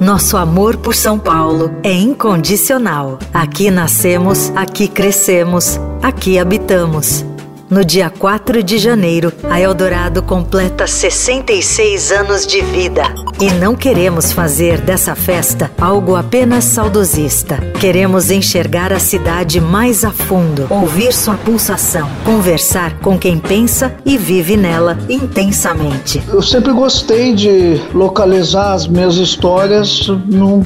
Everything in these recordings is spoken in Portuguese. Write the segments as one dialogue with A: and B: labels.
A: Nosso amor por São Paulo é incondicional. Aqui nascemos, aqui crescemos, aqui habitamos. No dia 4 de janeiro, a Eldorado completa 66 anos de vida. E não queremos fazer dessa festa algo apenas saudosista. Queremos enxergar a cidade mais a fundo, ouvir sua pulsação, conversar com quem pensa e vive nela intensamente.
B: Eu sempre gostei de localizar as minhas histórias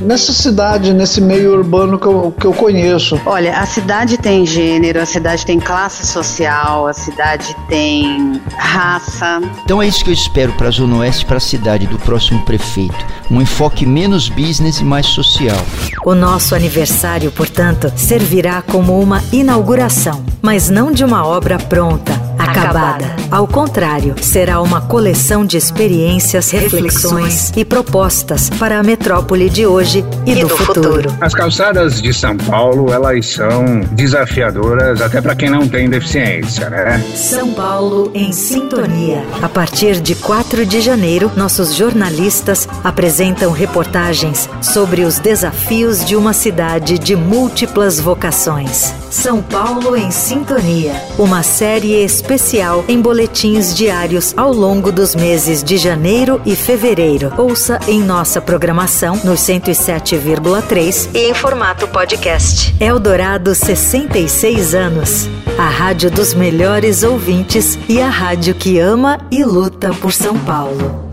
B: nessa cidade, nesse meio urbano que eu, que eu conheço.
C: Olha, a cidade tem gênero, a cidade tem classe social, a cidade tem raça.
D: Então é isso que eu espero para a Zona Oeste, para a cidade do próximo prefeito. Um enfoque menos business e mais social.
A: O nosso aniversário, portanto, servirá como uma inauguração, mas não de uma obra pronta acabada. Ao contrário, será uma coleção de experiências, reflexões e propostas para a metrópole de hoje e, e do, do futuro. futuro.
E: As calçadas de São Paulo, elas são desafiadoras até para quem não tem deficiência, né?
A: São Paulo em sintonia. A partir de 4 de janeiro, nossos jornalistas apresentam reportagens sobre os desafios de uma cidade de múltiplas vocações. São Paulo em sintonia. Uma série especial em boletins diários ao longo dos meses de janeiro e fevereiro. Ouça em nossa programação nos 107,3 e em formato podcast. Eldorado 66 anos. A rádio dos melhores ouvintes e a rádio que ama e luta por São Paulo.